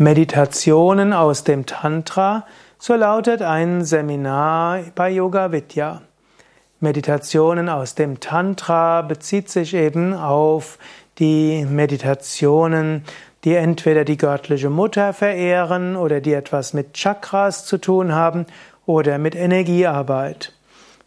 Meditationen aus dem Tantra, so lautet ein Seminar bei Yoga Vidya. Meditationen aus dem Tantra bezieht sich eben auf die Meditationen, die entweder die göttliche Mutter verehren oder die etwas mit Chakras zu tun haben oder mit Energiearbeit.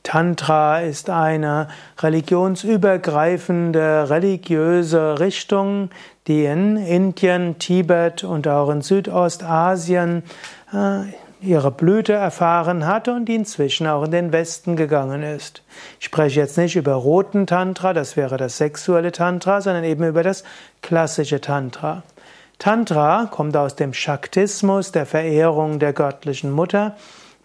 Tantra ist eine religionsübergreifende religiöse Richtung, die in Indien, Tibet und auch in Südostasien äh, ihre Blüte erfahren hat und die inzwischen auch in den Westen gegangen ist. Ich spreche jetzt nicht über roten Tantra, das wäre das sexuelle Tantra, sondern eben über das klassische Tantra. Tantra kommt aus dem Shaktismus, der Verehrung der göttlichen Mutter.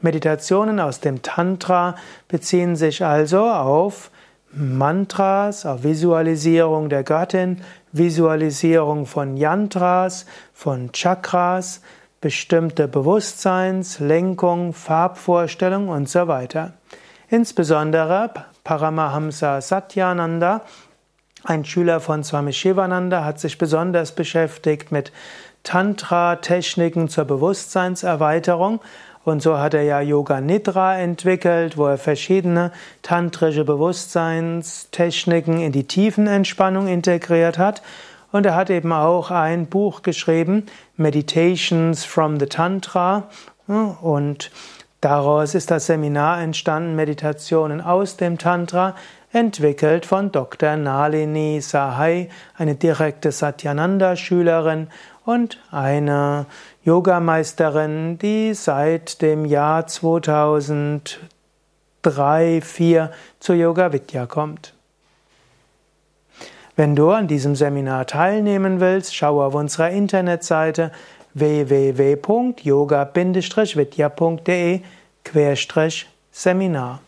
Meditationen aus dem Tantra beziehen sich also auf Mantras, auf Visualisierung der Göttin, Visualisierung von Yantras, von Chakras, bestimmte Bewusstseins, Lenkung, Farbvorstellung und so weiter. Insbesondere Paramahamsa Satyananda, ein Schüler von Swami Shivananda, hat sich besonders beschäftigt mit Tantra-Techniken zur Bewusstseinserweiterung und so hat er ja Yoga Nidra entwickelt, wo er verschiedene tantrische Bewusstseinstechniken in die Tiefenentspannung integriert hat. Und er hat eben auch ein Buch geschrieben, Meditations from the Tantra. Und daraus ist das Seminar entstanden, Meditationen aus dem Tantra, entwickelt von Dr. Nalini Sahai, eine direkte Satyananda-Schülerin und eine Yogameisterin, die seit dem Jahr 2003, 2004 zu Yoga Vidya kommt. Wenn du an diesem Seminar teilnehmen willst, schau auf unserer Internetseite www.yoga-vidya.de Seminar